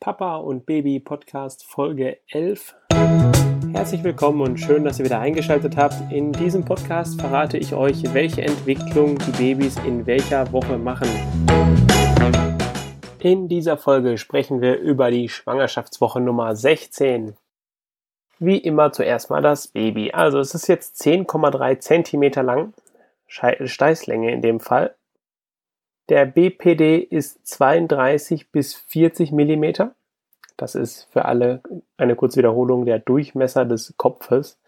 Papa und Baby Podcast Folge 11. Herzlich willkommen und schön, dass ihr wieder eingeschaltet habt. In diesem Podcast verrate ich euch, welche Entwicklung die Babys in welcher Woche machen. In dieser Folge sprechen wir über die Schwangerschaftswoche Nummer 16. Wie immer zuerst mal das Baby. Also es ist jetzt 10,3 cm lang, Steißlänge in dem Fall. Der BPD ist 32 bis 40 mm. Das ist für alle eine kurze Wiederholung der Durchmesser des Kopfes.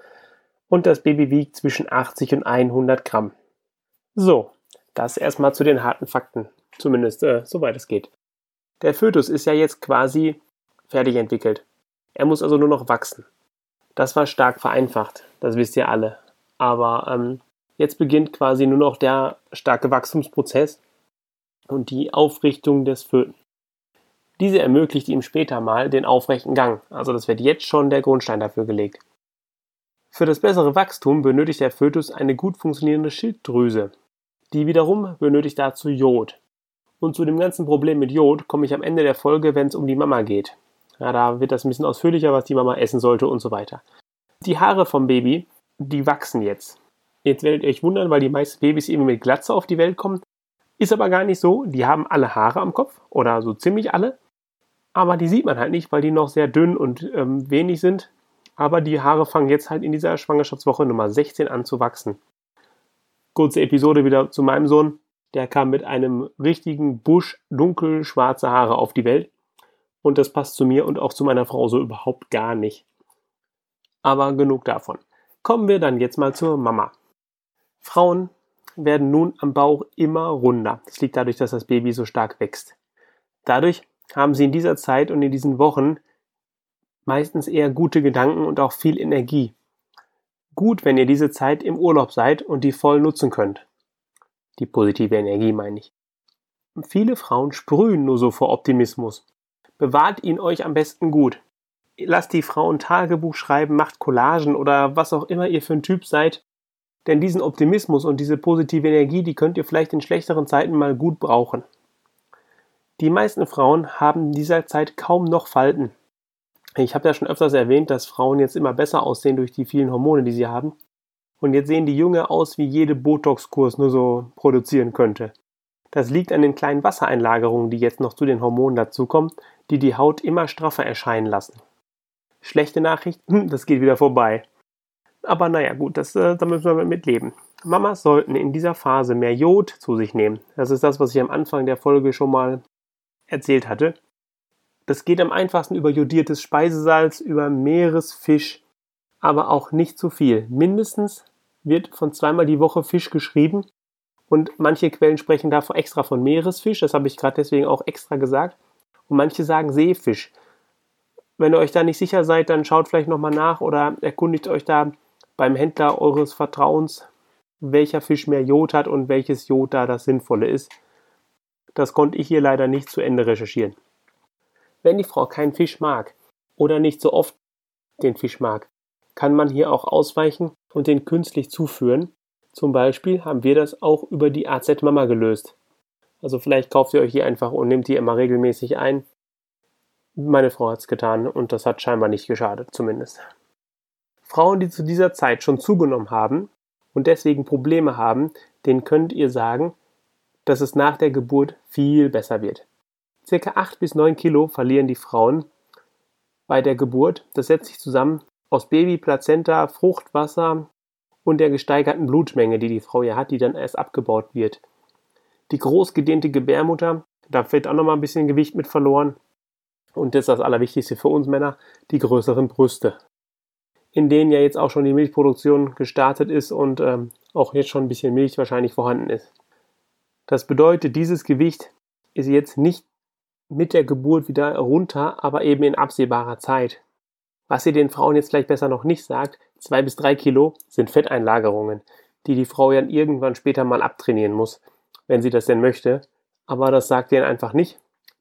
Und das Baby wiegt zwischen 80 und 100 Gramm. So, das erstmal zu den harten Fakten. Zumindest äh, soweit es geht. Der Fötus ist ja jetzt quasi fertig entwickelt. Er muss also nur noch wachsen. Das war stark vereinfacht, das wisst ihr alle. Aber ähm, jetzt beginnt quasi nur noch der starke Wachstumsprozess und die Aufrichtung des Föten. Diese ermöglicht ihm später mal den aufrechten Gang, also das wird jetzt schon der Grundstein dafür gelegt. Für das bessere Wachstum benötigt der Fötus eine gut funktionierende Schilddrüse. Die wiederum benötigt dazu Jod. Und zu dem ganzen Problem mit Jod komme ich am Ende der Folge, wenn es um die Mama geht. Ja, da wird das ein bisschen ausführlicher, was die Mama essen sollte und so weiter. Die Haare vom Baby, die wachsen jetzt. Jetzt werdet ihr euch wundern, weil die meisten Babys eben mit Glatze auf die Welt kommen. Ist aber gar nicht so. Die haben alle Haare am Kopf oder so ziemlich alle. Aber die sieht man halt nicht, weil die noch sehr dünn und ähm, wenig sind. Aber die Haare fangen jetzt halt in dieser Schwangerschaftswoche Nummer 16 an zu wachsen. Kurze Episode wieder zu meinem Sohn. Der kam mit einem richtigen Busch dunkel schwarze Haare auf die Welt. Und das passt zu mir und auch zu meiner Frau so überhaupt gar nicht. Aber genug davon. Kommen wir dann jetzt mal zur Mama. Frauen werden nun am Bauch immer runder. Das liegt dadurch, dass das Baby so stark wächst. Dadurch haben sie in dieser Zeit und in diesen Wochen meistens eher gute Gedanken und auch viel Energie. Gut, wenn ihr diese Zeit im Urlaub seid und die voll nutzen könnt. Die positive Energie meine ich. Viele Frauen sprühen nur so vor Optimismus. Bewahrt ihn euch am besten gut. Lasst die Frauen Tagebuch schreiben, macht Collagen oder was auch immer ihr für ein Typ seid denn diesen Optimismus und diese positive Energie, die könnt ihr vielleicht in schlechteren Zeiten mal gut brauchen. Die meisten Frauen haben in dieser Zeit kaum noch Falten. Ich habe ja schon öfters erwähnt, dass Frauen jetzt immer besser aussehen durch die vielen Hormone, die sie haben. Und jetzt sehen die Junge aus, wie jede Botox-Kurs nur so produzieren könnte. Das liegt an den kleinen Wassereinlagerungen, die jetzt noch zu den Hormonen dazukommen, die die Haut immer straffer erscheinen lassen. Schlechte Nachrichten, das geht wieder vorbei. Aber naja, gut, das, äh, da müssen wir mit leben. Mamas sollten in dieser Phase mehr Jod zu sich nehmen. Das ist das, was ich am Anfang der Folge schon mal erzählt hatte. Das geht am einfachsten über jodiertes Speisesalz, über Meeresfisch, aber auch nicht zu viel. Mindestens wird von zweimal die Woche Fisch geschrieben und manche Quellen sprechen davor extra von Meeresfisch, das habe ich gerade deswegen auch extra gesagt. Und manche sagen Seefisch. Wenn ihr euch da nicht sicher seid, dann schaut vielleicht nochmal nach oder erkundigt euch da beim Händler eures Vertrauens, welcher Fisch mehr Jod hat und welches Jod da das Sinnvolle ist. Das konnte ich hier leider nicht zu Ende recherchieren. Wenn die Frau keinen Fisch mag oder nicht so oft den Fisch mag, kann man hier auch ausweichen und den künstlich zuführen. Zum Beispiel haben wir das auch über die AZ Mama gelöst. Also vielleicht kauft ihr euch die einfach und nehmt die immer regelmäßig ein. Meine Frau hat es getan und das hat scheinbar nicht geschadet, zumindest. Frauen, die zu dieser Zeit schon zugenommen haben und deswegen Probleme haben, denen könnt ihr sagen, dass es nach der Geburt viel besser wird. Circa 8 bis 9 Kilo verlieren die Frauen bei der Geburt. Das setzt sich zusammen aus Baby, Plazenta, Fruchtwasser und der gesteigerten Blutmenge, die die Frau ja hat, die dann erst abgebaut wird. Die großgedehnte Gebärmutter, da wird auch nochmal ein bisschen Gewicht mit verloren. Und das ist das Allerwichtigste für uns Männer, die größeren Brüste in denen ja jetzt auch schon die Milchproduktion gestartet ist und ähm, auch jetzt schon ein bisschen Milch wahrscheinlich vorhanden ist. Das bedeutet, dieses Gewicht ist jetzt nicht mit der Geburt wieder runter, aber eben in absehbarer Zeit. Was ihr den Frauen jetzt vielleicht besser noch nicht sagt, zwei bis drei Kilo sind Fetteinlagerungen, die die Frau ja irgendwann später mal abtrainieren muss, wenn sie das denn möchte. Aber das sagt ihr einfach nicht,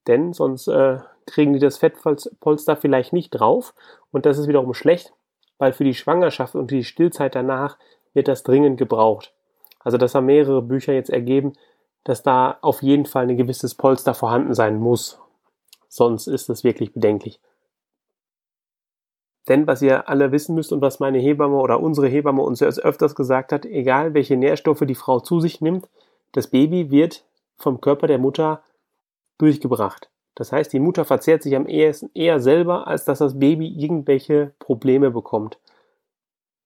denn sonst äh, kriegen die das Fettpolster vielleicht nicht drauf und das ist wiederum schlecht, weil für die Schwangerschaft und die Stillzeit danach wird das dringend gebraucht. Also das haben mehrere Bücher jetzt ergeben, dass da auf jeden Fall ein gewisses Polster vorhanden sein muss. sonst ist es wirklich bedenklich. Denn was ihr alle wissen müsst und was meine Hebamme oder unsere Hebamme uns öfters gesagt hat, egal welche Nährstoffe die Frau zu sich nimmt, das Baby wird vom Körper der Mutter durchgebracht. Das heißt, die Mutter verzehrt sich am ehesten eher selber, als dass das Baby irgendwelche Probleme bekommt.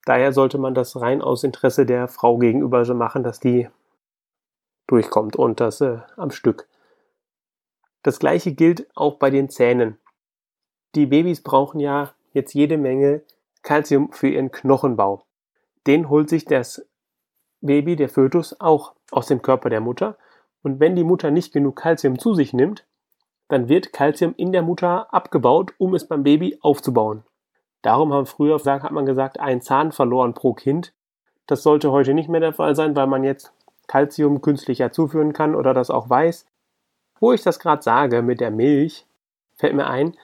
Daher sollte man das rein aus Interesse der Frau gegenüber so machen, dass die durchkommt und das äh, am Stück. Das gleiche gilt auch bei den Zähnen. Die Babys brauchen ja jetzt jede Menge Kalzium für ihren Knochenbau. Den holt sich das Baby, der Fötus, auch aus dem Körper der Mutter. Und wenn die Mutter nicht genug Kalzium zu sich nimmt, dann wird Kalzium in der Mutter abgebaut, um es beim Baby aufzubauen. Darum haben früher hat man gesagt, ein Zahn verloren pro Kind. Das sollte heute nicht mehr der Fall sein, weil man jetzt Kalzium künstlicher zuführen kann oder das auch weiß. Wo ich das gerade sage mit der Milch, fällt mir ein,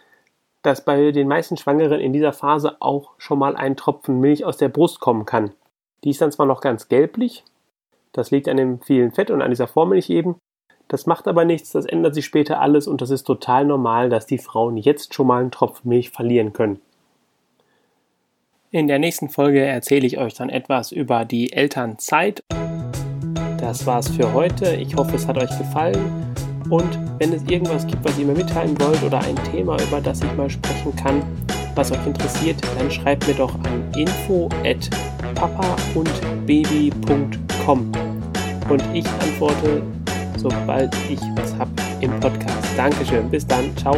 dass bei den meisten Schwangeren in dieser Phase auch schon mal ein Tropfen Milch aus der Brust kommen kann. Die ist dann zwar noch ganz gelblich, das liegt an dem vielen Fett und an dieser Vormilch eben, das macht aber nichts, das ändert sich später alles und das ist total normal, dass die Frauen jetzt schon mal einen Tropfen Milch verlieren können. In der nächsten Folge erzähle ich euch dann etwas über die Elternzeit. Das war's für heute. Ich hoffe, es hat euch gefallen. Und wenn es irgendwas gibt, was ihr mir mitteilen wollt oder ein Thema, über das ich mal sprechen kann, was euch interessiert, dann schreibt mir doch an info at papaundbaby.com und ich antworte sobald ich was habe im Podcast. Dankeschön. Bis dann. Ciao.